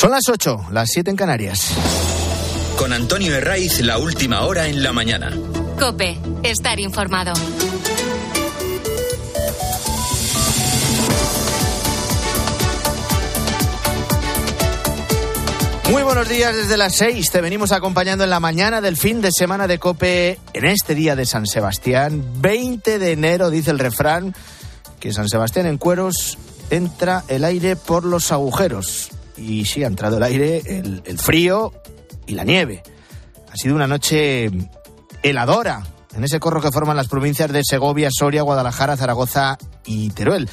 Son las 8, las 7 en Canarias. Con Antonio Herraiz, la última hora en la mañana. Cope, estar informado. Muy buenos días desde las 6. Te venimos acompañando en la mañana del fin de semana de Cope en este día de San Sebastián. 20 de enero, dice el refrán, que San Sebastián en cueros entra el aire por los agujeros y sí ha entrado el aire, el, frío y la nieve. Ha sido una noche heladora en ese corro que forman las provincias de Segovia, Soria, Guadalajara, Zaragoza y Teruel.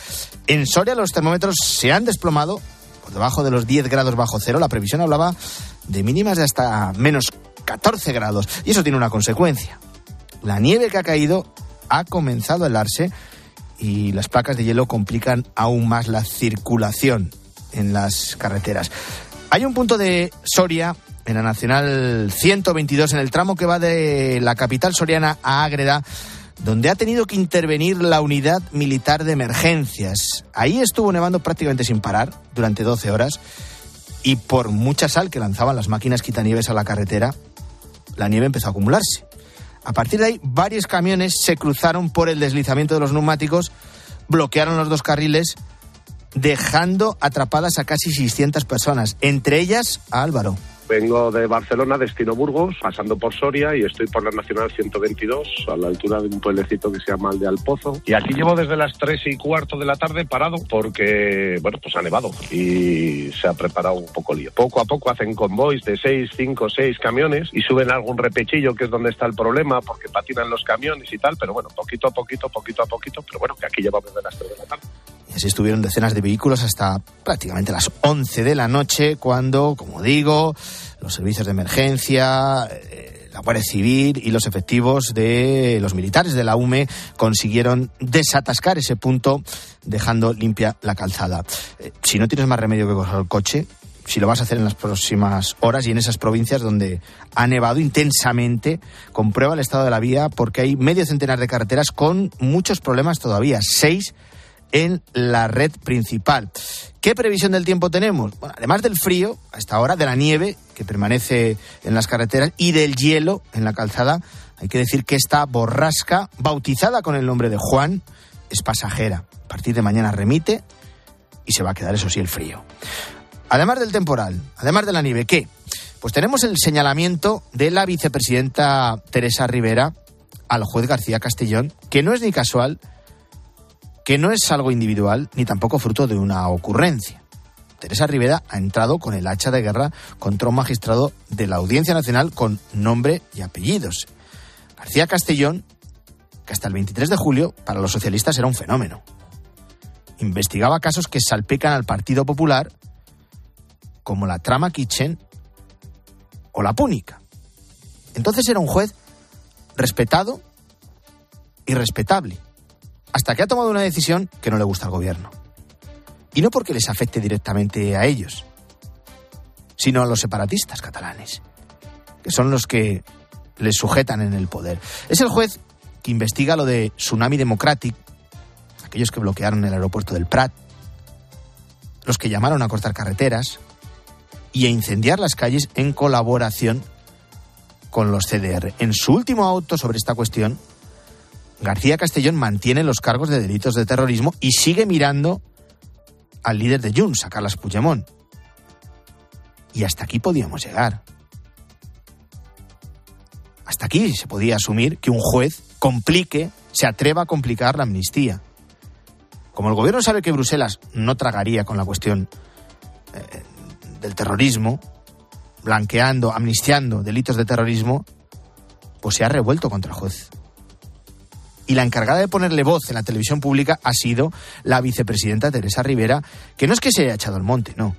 En Soria los termómetros se han desplomado por debajo de los 10 grados bajo cero. La previsión hablaba de mínimas de hasta menos 14 grados. Y eso tiene una consecuencia. La nieve que ha caído ha comenzado a helarse y las placas de hielo complican aún más la circulación en las carreteras. Hay un punto de Soria en la Nacional 122, en el tramo que va de la capital soriana a Ágreda, donde ha tenido que intervenir la unidad militar de emergencias. Ahí estuvo nevando prácticamente sin parar durante 12 horas y por mucha sal que lanzaban las máquinas quitanieves a la carretera, la nieve empezó a acumularse. A partir de ahí, varios camiones se cruzaron por el deslizamiento de los neumáticos, bloquearon los dos carriles dejando atrapadas a casi 600 personas, entre ellas a Álvaro. Vengo de Barcelona, destino Burgos, pasando por Soria y estoy por la Nacional 122, a la altura de un pueblecito que se llama Alde Alpozo. Y aquí llevo desde las 3 y cuarto de la tarde parado porque, bueno, pues ha nevado y se ha preparado un poco lío. Poco a poco hacen convoys de 6, 5, 6 camiones y suben algún repechillo que es donde está el problema porque patinan los camiones y tal, pero bueno, poquito a poquito, poquito a poquito, pero bueno, que aquí llevamos desde las 3 de la tarde. Así estuvieron decenas de vehículos hasta prácticamente las 11 de la noche, cuando, como digo, los servicios de emergencia, eh, la Guardia Civil y los efectivos de los militares de la UME consiguieron desatascar ese punto, dejando limpia la calzada. Eh, si no tienes más remedio que coger el coche, si lo vas a hacer en las próximas horas y en esas provincias donde ha nevado intensamente, comprueba el estado de la vía porque hay medio centenar de carreteras con muchos problemas todavía. Seis en la red principal. ¿Qué previsión del tiempo tenemos? Bueno, además del frío, a esta hora, de la nieve que permanece en las carreteras y del hielo en la calzada, hay que decir que esta borrasca, bautizada con el nombre de Juan, es pasajera. A partir de mañana remite y se va a quedar, eso sí, el frío. Además del temporal, además de la nieve, ¿qué? Pues tenemos el señalamiento de la vicepresidenta Teresa Rivera al juez García Castellón, que no es ni casual, que no es algo individual ni tampoco fruto de una ocurrencia. Teresa Rivera ha entrado con el hacha de guerra contra un magistrado de la Audiencia Nacional con nombre y apellidos. García Castellón, que hasta el 23 de julio para los socialistas era un fenómeno. Investigaba casos que salpican al Partido Popular, como la trama Kitchen o la Púnica. Entonces era un juez respetado y respetable hasta que ha tomado una decisión que no le gusta al gobierno. Y no porque les afecte directamente a ellos, sino a los separatistas catalanes, que son los que les sujetan en el poder. Es el juez que investiga lo de Tsunami Democratic, aquellos que bloquearon el aeropuerto del Prat, los que llamaron a cortar carreteras y a incendiar las calles en colaboración con los CDR. En su último auto sobre esta cuestión, García Castellón mantiene los cargos de delitos de terrorismo y sigue mirando al líder de Junts, a Carles Puigdemont. Y hasta aquí podíamos llegar. Hasta aquí se podía asumir que un juez complique, se atreva a complicar la amnistía. Como el gobierno sabe que Bruselas no tragaría con la cuestión eh, del terrorismo, blanqueando, amnistiando delitos de terrorismo, pues se ha revuelto contra el juez y la encargada de ponerle voz en la televisión pública ha sido la vicepresidenta Teresa Rivera, que no es que se haya echado al monte, no.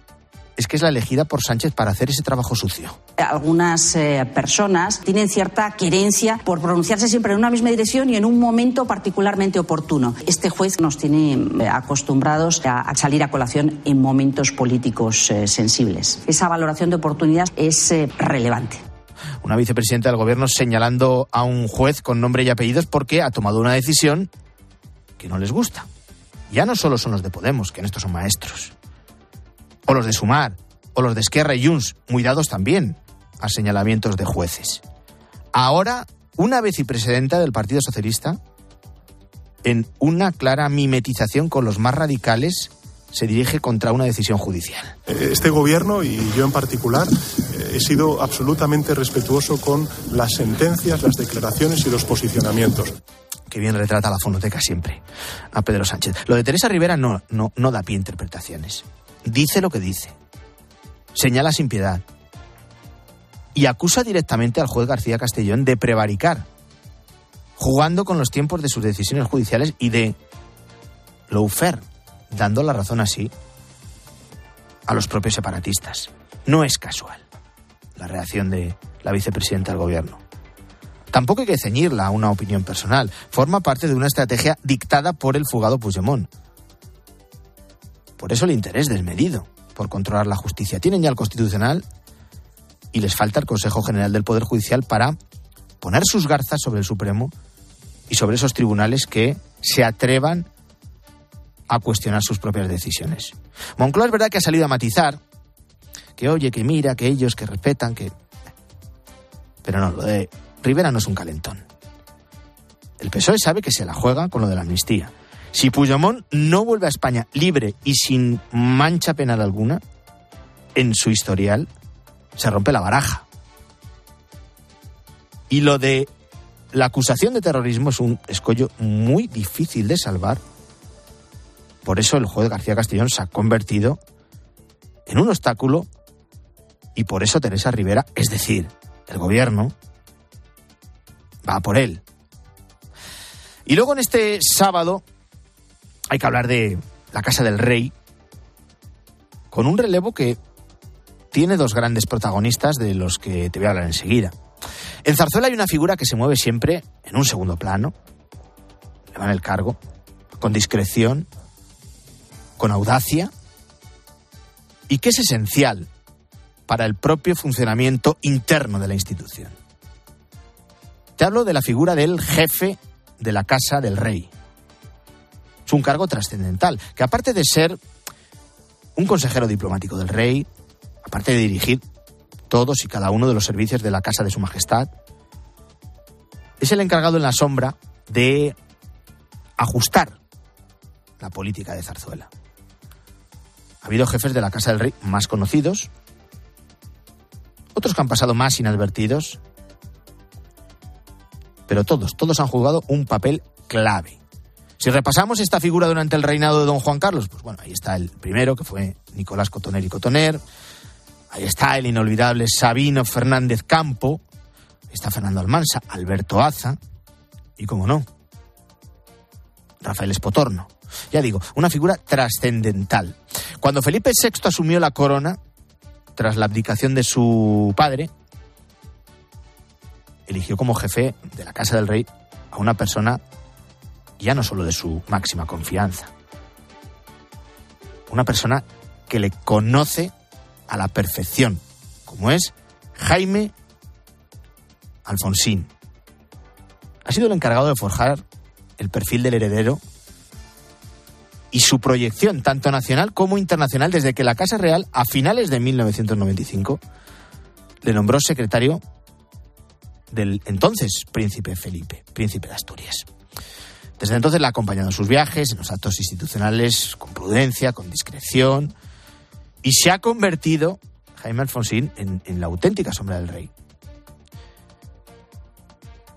Es que es la elegida por Sánchez para hacer ese trabajo sucio. Algunas eh, personas tienen cierta querencia por pronunciarse siempre en una misma dirección y en un momento particularmente oportuno. Este juez nos tiene eh, acostumbrados a, salir a colación en momentos políticos eh, sensibles. Esa valoración de oportunidad es relevante una vicepresidenta del gobierno señalando a un juez con nombre y apellidos porque ha tomado una decisión que no les gusta. Ya no solo son los de Podemos, que en esto son maestros, o los de Sumar, o los de Esquerra y Junts, muy dados también a señalamientos de jueces. Ahora, una vicepresidenta del Partido Socialista, en una clara mimetización con los más radicales, se dirige contra una decisión judicial. Este gobierno y yo en particular he sido absolutamente respetuoso con las sentencias, las declaraciones y los posicionamientos. Que bien retrata la fonoteca siempre a Pedro Sánchez. Lo de Teresa Rivera no, no, no da pie a interpretaciones. Dice lo que dice. Señala sin piedad. Y acusa directamente al juez García Castellón de prevaricar, jugando con los tiempos de sus decisiones judiciales y de lawfare, dando la razón así a los propios separatistas. No es casual la reacción de la vicepresidenta del gobierno. Tampoco hay que ceñirla a una opinión personal. Forma parte de una estrategia dictada por el fugado Puigdemont. Por eso el interés desmedido por controlar la justicia. Tienen ya el Constitucional y les falta el Consejo General del Poder Judicial para poner sus garzas sobre el Supremo y sobre esos tribunales que se atrevan a cuestionar sus propias decisiones. Moncloa es verdad que ha salido a matizar que oye, que mira, que ellos, que respetan, que... Pero no, lo de Rivera no es un calentón. El PSOE sabe que se la juega con lo de la amnistía. Si Puigdemont no vuelve a España libre y sin mancha penal alguna, en su historial se rompe la baraja. Y lo de la acusación de terrorismo es un escollo muy difícil de salvar. Por eso el juez García Castellón se ha convertido en un obstáculo y por eso Teresa Rivera, es decir, el gobierno, va por él. Y luego en este sábado hay que hablar de la Casa del Rey, con un relevo que tiene dos grandes protagonistas de los que te voy a hablar enseguida. En Zarzuela hay una figura que se mueve siempre en un segundo plano, le van el cargo, con discreción, con audacia, y que es esencial para el propio funcionamiento interno de la institución. Te hablo de la figura del jefe de la Casa del Rey. Es un cargo trascendental, que aparte de ser un consejero diplomático del rey, aparte de dirigir todos y cada uno de los servicios de la Casa de Su Majestad, es el encargado en la sombra de ajustar la política de Zarzuela. Ha habido jefes de la Casa del Rey más conocidos, otros que han pasado más inadvertidos, pero todos, todos han jugado un papel clave. Si repasamos esta figura durante el reinado de don Juan Carlos, pues bueno, ahí está el primero, que fue Nicolás Cotoner y Cotoner, ahí está el inolvidable Sabino Fernández Campo, está Fernando Almansa, Alberto Aza, y como no, Rafael Espotorno. Ya digo, una figura trascendental. Cuando Felipe VI asumió la corona, tras la abdicación de su padre, eligió como jefe de la Casa del Rey a una persona ya no solo de su máxima confianza, una persona que le conoce a la perfección, como es Jaime Alfonsín. Ha sido el encargado de forjar el perfil del heredero y su proyección tanto nacional como internacional desde que la Casa Real, a finales de 1995, le nombró secretario del entonces príncipe Felipe, príncipe de Asturias. Desde entonces le ha acompañado en sus viajes, en los actos institucionales, con prudencia, con discreción, y se ha convertido, Jaime Alfonsín, en, en la auténtica sombra del rey.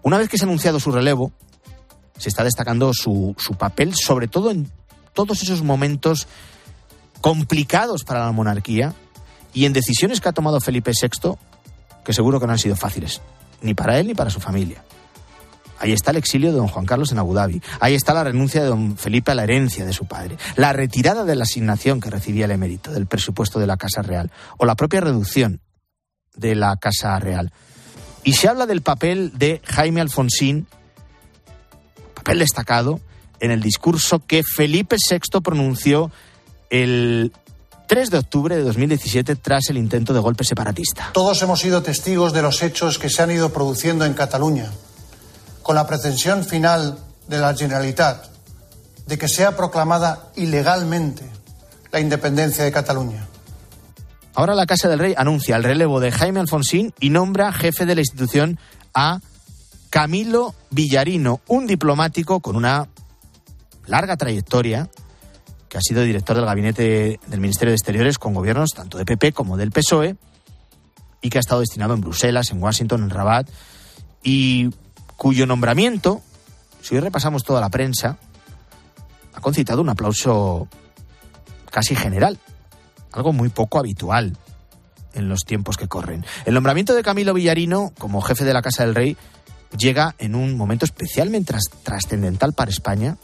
Una vez que se ha anunciado su relevo, se está destacando su, su papel, sobre todo en todos esos momentos complicados para la monarquía y en decisiones que ha tomado Felipe VI que seguro que no han sido fáciles, ni para él ni para su familia. Ahí está el exilio de don Juan Carlos en Abu Dhabi. Ahí está la renuncia de don Felipe a la herencia de su padre. La retirada de la asignación que recibía el emérito del presupuesto de la Casa Real. O la propia reducción de la Casa Real. Y se habla del papel de Jaime Alfonsín, papel destacado, en el discurso que Felipe VI pronunció el 3 de octubre de 2017 tras el intento de golpe separatista. Todos hemos sido testigos de los hechos que se han ido produciendo en Cataluña, con la pretensión final de la Generalitat de que sea proclamada ilegalmente la independencia de Cataluña. Ahora la Casa del Rey anuncia el relevo de Jaime Alfonsín y nombra jefe de la institución a Camilo Villarino, un diplomático con una larga trayectoria que ha sido director del gabinete del Ministerio de Exteriores con gobiernos tanto de PP como del PSOE y que ha estado destinado en Bruselas, en Washington, en Rabat y cuyo nombramiento, si hoy repasamos toda la prensa, ha concitado un aplauso casi general, algo muy poco habitual en los tiempos que corren. El nombramiento de Camilo Villarino como jefe de la Casa del Rey llega en un momento especialmente trascendental para España,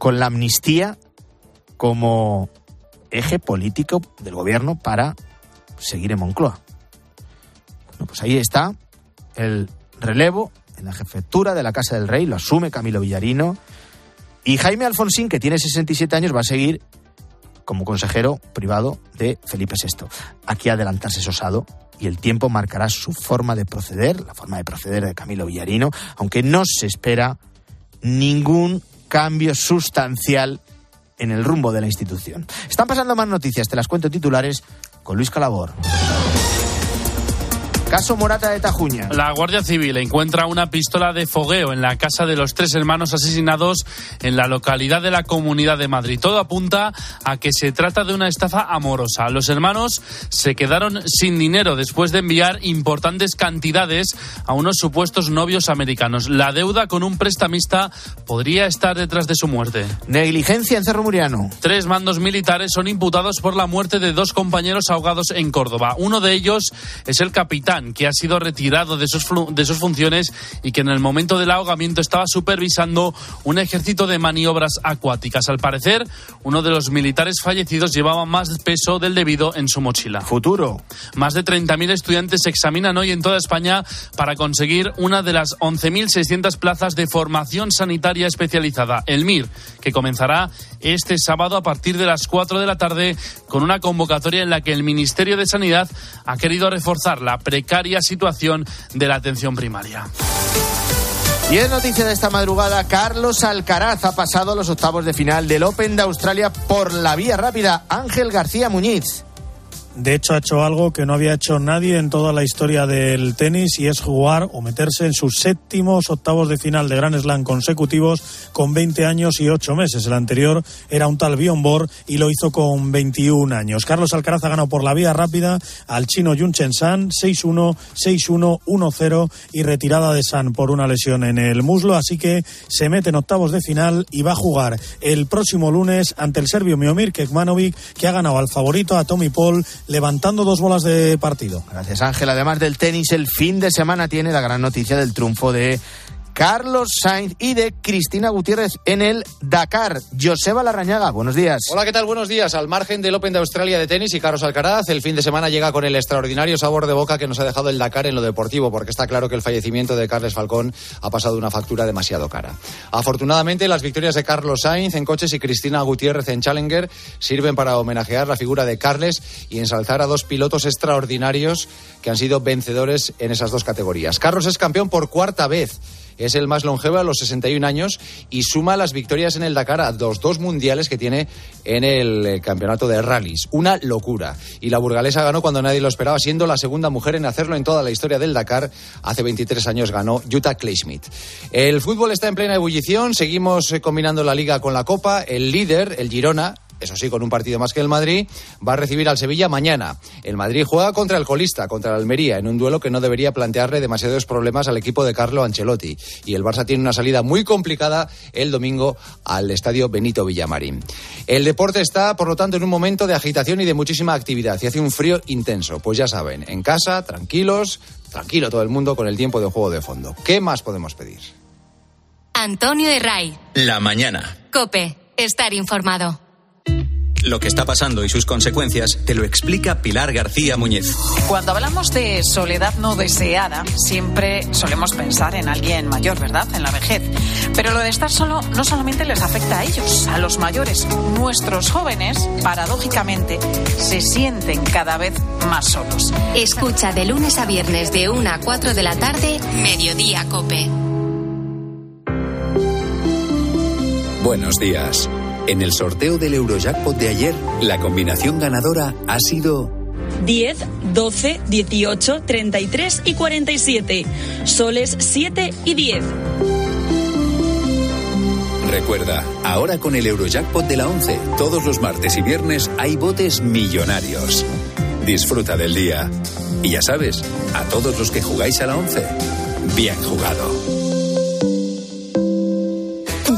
con la amnistía como eje político del gobierno para seguir en Moncloa. Bueno, pues ahí está el relevo en la jefatura de la Casa del Rey, lo asume Camilo Villarino, y Jaime Alfonsín, que tiene 67 años, va a seguir como consejero privado de Felipe VI. Aquí adelantarse osado y el tiempo marcará su forma de proceder, la forma de proceder de Camilo Villarino, aunque no se espera ningún cambio sustancial en el rumbo de la institución. Están pasando más noticias, te las cuento titulares con Luis Calabor. Caso Morata de Tajuña. La Guardia Civil encuentra una pistola de fogueo en la casa de los tres hermanos asesinados en la localidad de la Comunidad de Madrid. Todo apunta a que se trata de una estafa amorosa. Los hermanos se quedaron sin dinero después de enviar importantes cantidades a unos supuestos novios americanos. La deuda con un prestamista podría estar detrás de su muerte. Negligencia en Cerro Muriano. Tres mandos militares son imputados por la muerte de dos compañeros ahogados en Córdoba. Uno de ellos es el capitán que ha sido retirado de sus, de sus funciones y que en el momento del ahogamiento estaba supervisando un ejército de maniobras acuáticas. Al parecer, uno de los militares fallecidos llevaba más peso del debido en su mochila. Futuro. Más de 30.000 estudiantes se examinan hoy en toda España para conseguir una de las 11.600 plazas de formación sanitaria especializada, el MIR, que comenzará este sábado a partir de las 4 de la tarde con una convocatoria en la que el Ministerio de Sanidad ha querido reforzar la situación de la atención primaria. Y es noticia de esta madrugada, Carlos Alcaraz ha pasado a los octavos de final del Open de Australia por la vía rápida. Ángel García Muñiz. De hecho, ha hecho algo que no había hecho nadie en toda la historia del tenis y es jugar o meterse en sus séptimos octavos de final de Grand Slam consecutivos con 20 años y 8 meses. El anterior era un tal Bjorn Borg y lo hizo con 21 años. Carlos Alcaraz ha ganado por la vía rápida al chino Yun Chen San 6-1, 6-1, 1-0 y retirada de San por una lesión en el muslo. Así que se mete en octavos de final y va a jugar el próximo lunes ante el serbio Miomir Kekmanovic que ha ganado al favorito a Tommy Paul levantando dos bolas de partido. Gracias Ángel. Además del tenis, el fin de semana tiene la gran noticia del triunfo de Carlos Sainz y de Cristina Gutiérrez en el Dakar. Joseba Larrañaga, buenos días. Hola, ¿qué tal? Buenos días. Al margen del Open de Australia de tenis y Carlos Alcaraz, el fin de semana llega con el extraordinario sabor de boca que nos ha dejado el Dakar en lo deportivo, porque está claro que el fallecimiento de Carles Falcón ha pasado una factura demasiado cara. Afortunadamente, las victorias de Carlos Sainz en coches y Cristina Gutiérrez en Challenger sirven para homenajear la figura de Carles y ensalzar a dos pilotos extraordinarios que han sido vencedores en esas dos categorías. Carlos es campeón por cuarta vez es el más longevo a los 61 años y suma las victorias en el Dakar a los dos mundiales que tiene en el eh, campeonato de rallies. Una locura. Y la burgalesa ganó cuando nadie lo esperaba, siendo la segunda mujer en hacerlo en toda la historia del Dakar. Hace 23 años ganó Jutta Kleischmidt. El fútbol está en plena ebullición. Seguimos eh, combinando la liga con la Copa. El líder, el Girona, eso sí, con un partido más que el Madrid, va a recibir al Sevilla mañana. El Madrid juega contra el colista, contra el Almería, en un duelo que no debería plantearle demasiados problemas al equipo de Carlo Ancelotti. Y el Barça tiene una salida muy complicada el domingo al estadio Benito Villamarín. El deporte está, por lo tanto, en un momento de agitación y de muchísima actividad y hace un frío intenso. Pues ya saben, en casa, tranquilos, tranquilo todo el mundo con el tiempo de juego de fondo. ¿Qué más podemos pedir? Antonio de Ray. La mañana. Cope. Estar informado. Lo que está pasando y sus consecuencias te lo explica Pilar García Muñiz. Cuando hablamos de soledad no deseada, siempre solemos pensar en alguien mayor, ¿verdad? En la vejez. Pero lo de estar solo no solamente les afecta a ellos, a los mayores. Nuestros jóvenes, paradójicamente, se sienten cada vez más solos. Escucha de lunes a viernes de 1 a 4 de la tarde, Mediodía Cope. Buenos días. En el sorteo del Eurojackpot de ayer, la combinación ganadora ha sido 10, 12, 18, 33 y 47. Soles 7 y 10. Recuerda, ahora con el Eurojackpot de la 11, todos los martes y viernes hay botes millonarios. Disfruta del día. Y ya sabes, a todos los que jugáis a la 11, bien jugado.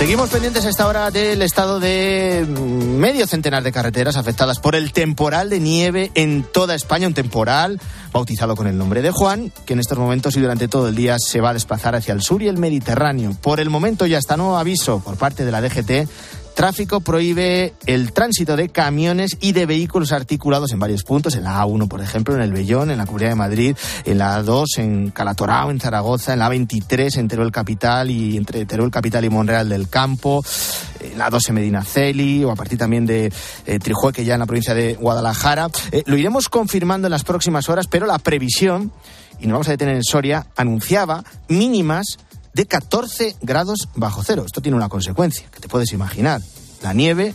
Seguimos pendientes a esta hora del estado de medio centenar de carreteras afectadas por el temporal de nieve en toda España, un temporal bautizado con el nombre de Juan, que en estos momentos y durante todo el día se va a desplazar hacia el sur y el Mediterráneo. Por el momento ya está nuevo aviso por parte de la DGT Tráfico prohíbe el tránsito de camiones y de vehículos articulados en varios puntos, en la A1, por ejemplo, en el Bellón, en la Comunidad de Madrid, en la A2, en Calatorao, en Zaragoza, en la A23, en Teruel Capital y entre Teruel Capital y Monreal del Campo, en la A2 en Medina Celi o a partir también de eh, Trijueque, ya en la provincia de Guadalajara. Eh, lo iremos confirmando en las próximas horas, pero la previsión, y nos vamos a detener en Soria, anunciaba mínimas de 14 grados bajo cero. Esto tiene una consecuencia, que te puedes imaginar. La nieve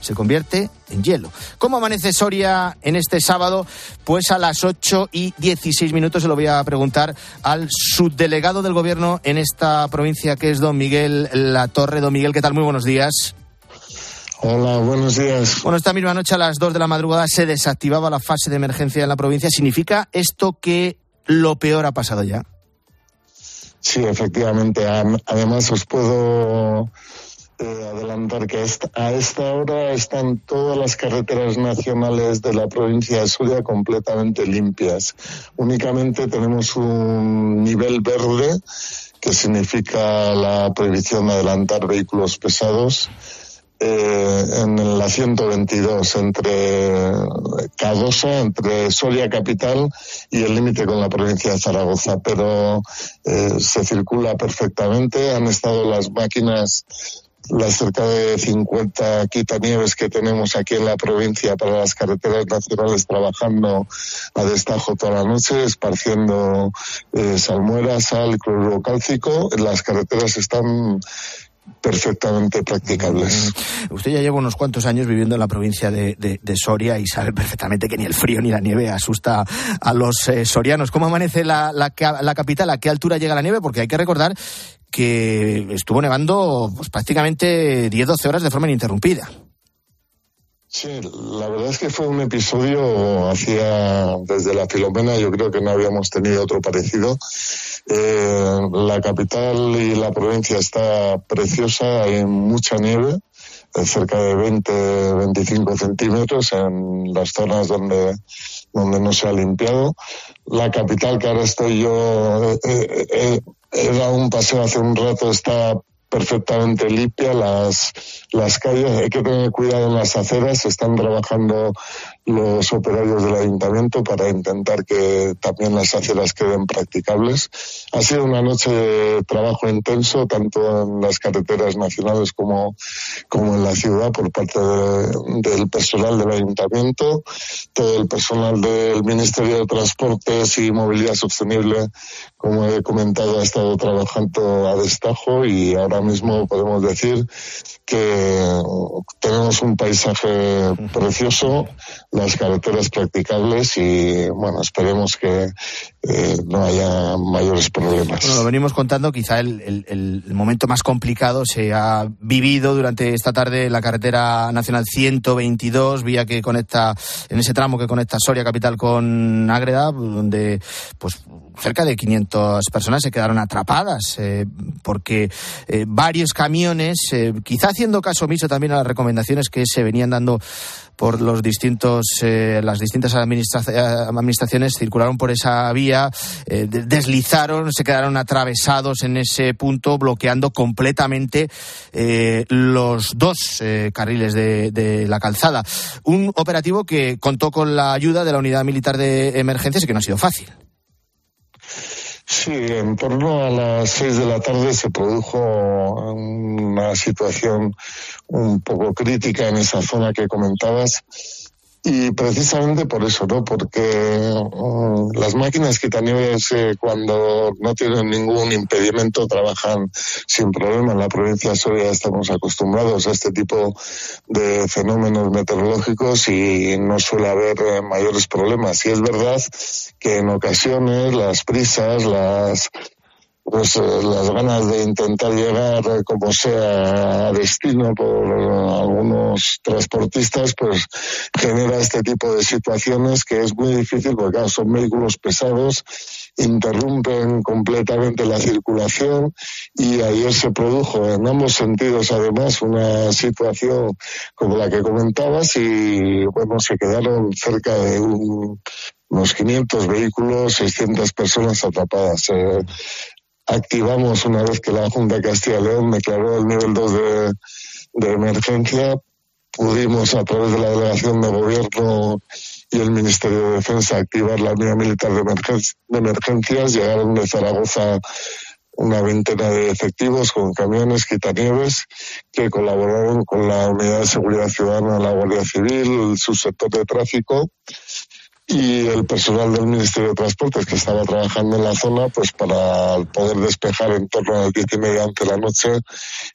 se convierte en hielo. ¿Cómo amanece Soria en este sábado? Pues a las 8 y 16 minutos se lo voy a preguntar al subdelegado del gobierno en esta provincia, que es don Miguel La Torre. Don Miguel, ¿qué tal? Muy buenos días. Hola, buenos días. Bueno, esta misma noche a las 2 de la madrugada se desactivaba la fase de emergencia en la provincia. ¿Significa esto que lo peor ha pasado ya? Sí, efectivamente. Además, os puedo eh, adelantar que a esta hora están todas las carreteras nacionales de la provincia de Soria completamente limpias. Únicamente tenemos un nivel verde que significa la prohibición de adelantar vehículos pesados eh, en la 122 entre Cadosa, entre Soria capital y el límite con la provincia de Zaragoza, pero eh, se circula perfectamente. Han estado las máquinas las cerca de 50 quitanieves que tenemos aquí en la provincia para las carreteras nacionales trabajando a destajo toda la noche, esparciendo eh, salmuera, sal, cloruro cálcico. Las carreteras están perfectamente practicables. Usted ya lleva unos cuantos años viviendo en la provincia de, Soria y sabe perfectamente que ni el frío ni la nieve asusta a los eh, sorianos. ¿Cómo amanece la, la, capital? ¿A qué altura llega la nieve? Porque hay que recordar que estuvo nevando pues, prácticamente 10-12 horas de forma ininterrumpida. Sí, la verdad es que fue un episodio desde la Filomena, yo creo que no habíamos tenido otro parecido eh, la capital y la provincia está preciosa, hay mucha nieve, cerca de 20, 25 centímetros en las zonas donde, donde no se ha limpiado. La capital, que ahora estoy yo, eh, eh, he dado un paseo hace un rato, está perfectamente limpia las, las calles. Hay que tener cuidado en las aceras. Están trabajando los operarios del ayuntamiento para intentar que también las aceras queden practicables. Ha sido una noche de trabajo intenso, tanto en las carreteras nacionales como, como en la ciudad, por parte del personal del ayuntamiento, todo el personal del Ministerio de Transportes y Movilidad Sostenible, como he comentado, ha estado trabajando a destajo y ahora mismo podemos decir que tenemos un paisaje precioso, las carreteras practicables y bueno, esperemos que eh, no haya mayores problemas. Lo venimos contando, quizá el, el, momento más complicado se ha vivido durante esta tarde en la carretera nacional 122, vía que conecta, en ese tramo que conecta Soria capital con Ágreda, donde pues cerca de 500 personas se quedaron atrapadas porque varios camiones, quizá haciendo caso omiso también a las recomendaciones que se venían dando por los distintos, eh, las distintas administraciones circularon por esa vía, eh, deslizaron, se quedaron atravesados en ese punto, bloqueando completamente eh, los dos carriles de, de, la calzada. Un operativo que contó con la ayuda de la unidad militar de emergencias y que no ha sido fácil. Sí, en torno a las seis de la tarde se produjo una situación un poco crítica en esa zona que comentabas y precisamente por eso, ¿no? Porque mm, las máquinas quitanieves eh, cuando no tienen ningún impedimento trabajan sin problema. En la provincia de Soria estamos acostumbrados a este tipo de fenómenos meteorológicos y no suele haber eh, mayores problemas. Y es verdad que en ocasiones las prisas, las pues eh, las ganas de intentar llegar eh, como sea a destino por algunos transportistas pues genera este tipo de situaciones que es muy difícil porque son vehículos pesados interrumpen completamente la circulación y ayer se produjo en ambos sentidos además una situación como la que comentabas y bueno se quedaron cerca de unos 500 vehículos, 600 personas atrapadas. Eh, activamos una vez que la Junta Castilla y León declaró el nivel 2 de, emergencia, pudimos a través de la delegación de gobierno y el Ministerio de Defensa activar la unidad militar de, de emergencias. Llegaron de Zaragoza una veintena de efectivos con camiones quitanieves que colaboraron con la Unidad de Seguridad Ciudadana, la Guardia Civil, el subsector de tráfico y el personal del Ministerio de Transportes que estaba trabajando en la zona pues para poder despejar en torno a las diez y media de la noche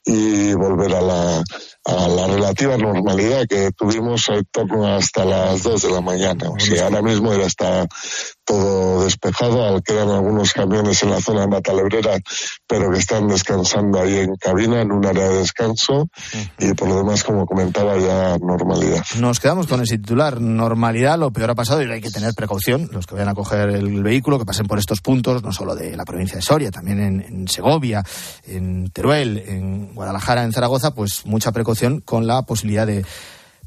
y volver a la, a la relativa normalidad que tuvimos en torno hasta las dos de la mañana. O sea, ahora mismo ya está todo despejado, quedan algunos camiones en la zona de Matalebrera, pero que están descansando ahí en cabina, en un área de descanso, y por lo demás, como comentaba, ya normalidad. Nos quedamos con ese titular, normalidad, lo peor ha pasado y hay que tener precaución, los que vayan a coger el vehículo, que pasen por estos puntos, no solo de la provincia de Soria, también en, Segovia, en Teruel, en Guadalajara, en Zaragoza, pues mucha precaución con la posibilidad de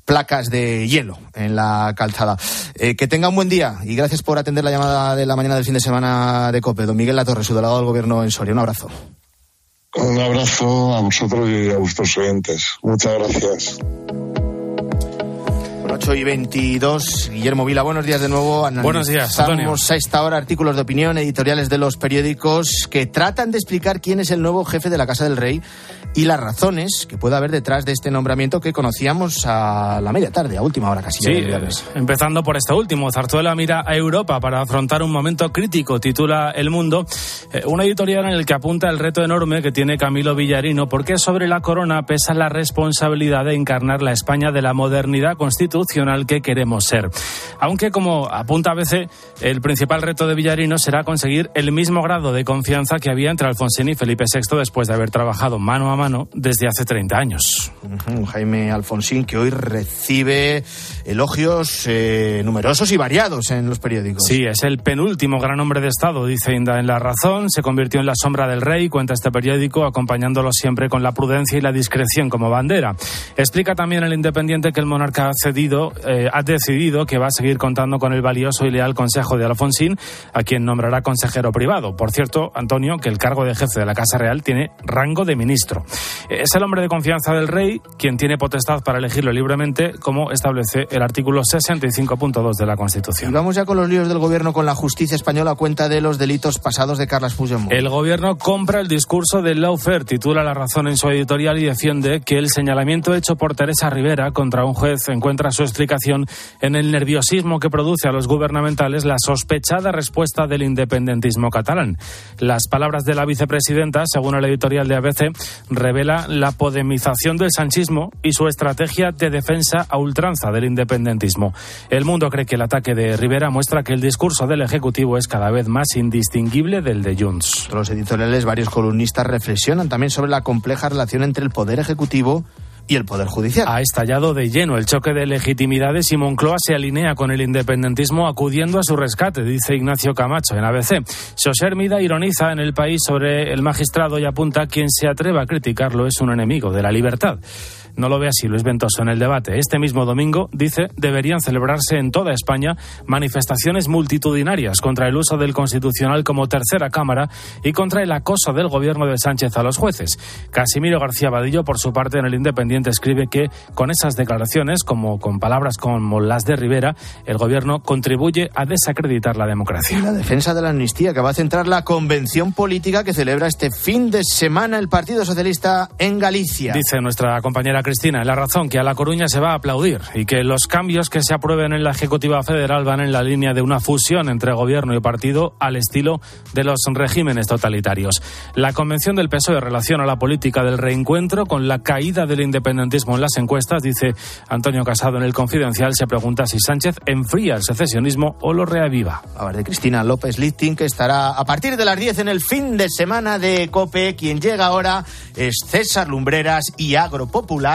placas de hielo en la calzada. Eh, que tenga un buen día y gracias por atender la llamada de la mañana del fin de semana de COPE. Don Miguel Latorre, su delegado del Gobierno en Soria. Un abrazo. Un abrazo a vosotros y a vuestros oyentes. Muchas gracias. 8 y 22. Guillermo Vila, buenos días de nuevo. Buenos días, Antonio. a esta hora artículos de opinión, editoriales de los periódicos que tratan de explicar quién es el nuevo jefe de la Casa del Rey y las razones que puede haber detrás de este nombramiento que conocíamos a la media tarde, a última hora casi. Sí, empezando por este último. Zarzuela mira a Europa para afrontar un momento crítico, titula El Mundo, eh, una editorial en el que apunta el reto enorme que tiene Camilo Villarino, porque sobre la corona pesa la responsabilidad de encarnar la España de la modernidad constitucional que queremos ser. Aunque, como apunta a veces, el principal reto de Villarino será conseguir el mismo grado de confianza que había entre Alfonsín y Felipe VI después de haber trabajado mano a mano desde hace 30 años. Jaime Alfonsín, que hoy recibe elogios eh, numerosos y variados en los periódicos. Sí, es el penúltimo gran hombre de Estado, dice Inda en La Razón. Se convirtió en la sombra del rey, cuenta este periódico, acompañándolo siempre con la prudencia y la discreción como bandera. Explica también el Independiente que el monarca ha, cedido, eh, ha decidido que va a seguir contando con el valioso y leal consejo de Alfonsín, a quien nombrará consejero privado. Por cierto, Antonio, que el cargo de jefe de la Casa Real tiene rango de ministro. Es el hombre de confianza del rey quien tiene potestad para elegirlo libremente, como establece el artículo 65.2 de la Constitución. Y vamos ya con los líos del gobierno con la justicia española a cuenta de los delitos pasados de Carlas Puigdemont. El gobierno compra el discurso de lawfare, titula La Razón en su editorial y defiende que el señalamiento hecho por Teresa Rivera contra un juez encuentra su explicación en el nerviosismo que produce a los gubernamentales la sospechada respuesta del independentismo catalán. Las palabras de la vicepresidenta, según el editorial de ABC, revela la podemización del sanchismo y su estrategia de defensa a ultranza del independentismo. El mundo cree que el ataque de Rivera muestra que el discurso del Ejecutivo es cada vez más indistinguible del de Junts. Los editoriales, varios columnistas reflexionan también sobre la compleja relación entre el Poder Ejecutivo y el Poder Judicial. Ha estallado de lleno el choque de legitimidades y Moncloa se alinea con el independentismo acudiendo a su rescate, dice Ignacio Camacho en ABC. José Mida ironiza en el país sobre el magistrado y apunta quien se atreva a criticarlo es un enemigo de la libertad. No lo ve así Luis Ventoso en el debate. Este mismo domingo, dice, deberían celebrarse en toda España manifestaciones multitudinarias contra el uso del Constitucional como tercera Cámara y contra el acoso del gobierno de Sánchez a los jueces. Casimiro García Badillo, por su parte, en el Independiente escribe que con esas declaraciones, como con palabras como las de Rivera, el gobierno contribuye a desacreditar la democracia. La defensa de la amnistía que va a centrar la convención política que celebra este fin de semana el Partido Socialista en Galicia. Dice nuestra compañera Cristina, la razón que a La Coruña se va a aplaudir y que los cambios que se aprueben en la Ejecutiva Federal van en la línea de una fusión entre gobierno y partido al estilo de los regímenes totalitarios. La convención del PSOE relaciona la política del reencuentro con la caída del independentismo en las encuestas, dice Antonio Casado en el Confidencial, se pregunta si Sánchez enfría el secesionismo o lo reaviva. A ver, de Cristina López Lichting, que estará a partir de las 10 en el fin de semana de COPE. Quien llega ahora es César Lumbreras y Agropopular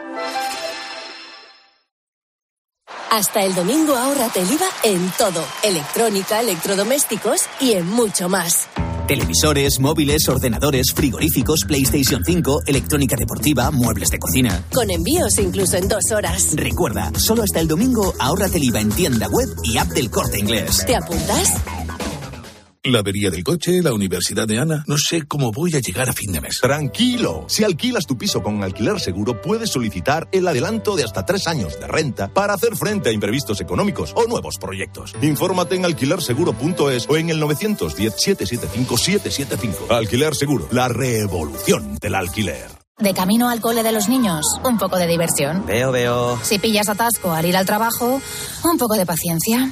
Hasta el domingo ahórrate el IVA en todo, electrónica, electrodomésticos y en mucho más. Televisores, móviles, ordenadores, frigoríficos, PlayStation 5, electrónica deportiva, muebles de cocina. Con envíos incluso en dos horas. Recuerda, solo hasta el domingo ahórrate el IVA en tienda web y app del corte inglés. ¿Te apuntas? La avería del coche, la universidad de Ana. No sé cómo voy a llegar a fin de mes. Tranquilo. Si alquilas tu piso con alquiler seguro, puedes solicitar el adelanto de hasta tres años de renta para hacer frente a imprevistos económicos o nuevos proyectos. Infórmate en alquilerseguro.es o en el 910-775-775. Alquiler Seguro, la revolución del alquiler. De camino al cole de los niños, un poco de diversión. Veo, veo. Si pillas atasco al ir al trabajo, un poco de paciencia.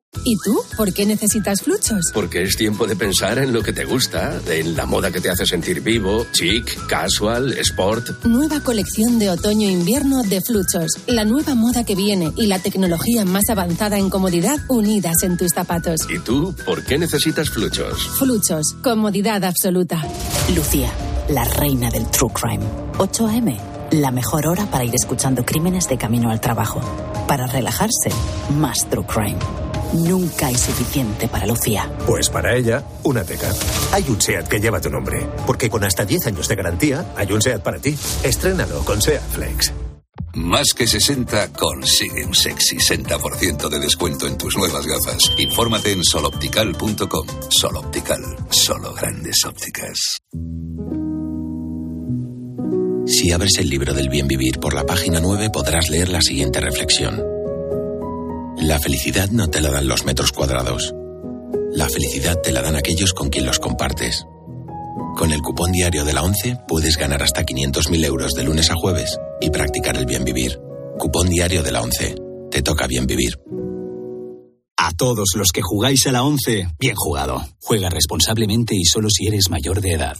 ¿Y tú? ¿Por qué necesitas fluchos? Porque es tiempo de pensar en lo que te gusta, en la moda que te hace sentir vivo, chic, casual, sport. Nueva colección de otoño-invierno de fluchos. La nueva moda que viene y la tecnología más avanzada en comodidad unidas en tus zapatos. ¿Y tú? ¿Por qué necesitas fluchos? Fluchos. Comodidad absoluta. Lucía, la reina del True Crime. 8 a.m. La mejor hora para ir escuchando crímenes de camino al trabajo. Para relajarse, más True Crime. Nunca hay suficiente para Lucía. Pues para ella, una teca. Hay un SEAT que lleva tu nombre. Porque con hasta 10 años de garantía, hay un SEAT para ti. Estrénalo con SEAT Flex. Más que 60 consigue un sexy 60% de descuento en tus nuevas gafas. Infórmate en soloptical.com. Soloptical, solo grandes ópticas. Si abres el libro del bien vivir por la página 9 podrás leer la siguiente reflexión. La felicidad no te la dan los metros cuadrados. La felicidad te la dan aquellos con quien los compartes. Con el cupón diario de la 11 puedes ganar hasta 500.000 euros de lunes a jueves y practicar el bien vivir. Cupón diario de la 11. Te toca bien vivir. A todos los que jugáis a la 11, bien jugado. Juega responsablemente y solo si eres mayor de edad.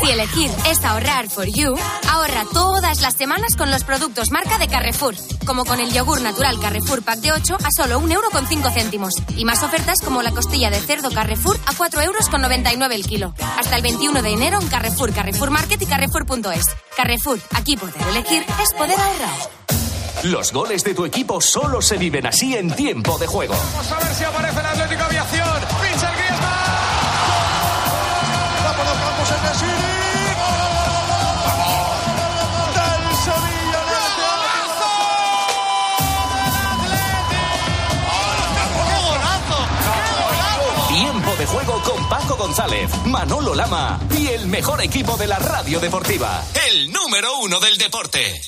Si elegir es ahorrar for you, ahorra todas las semanas con los productos marca de Carrefour, como con el yogur natural Carrefour Pack de 8 a solo 1,5 euro con céntimos. Y más ofertas como la costilla de cerdo Carrefour a 4,99 euros con el kilo. Hasta el 21 de enero en Carrefour, Carrefour Market y Carrefour.es. Carrefour, aquí poder elegir es poder ahorrar. Los goles de tu equipo solo se viven así en tiempo de juego. Vamos a ver si aparece el Atlético Aviación. ¡Pincha el Griezmann! ¡Va por los campos en el City! de juego con Paco González, Manolo Lama y el mejor equipo de la radio deportiva. El número uno del deporte.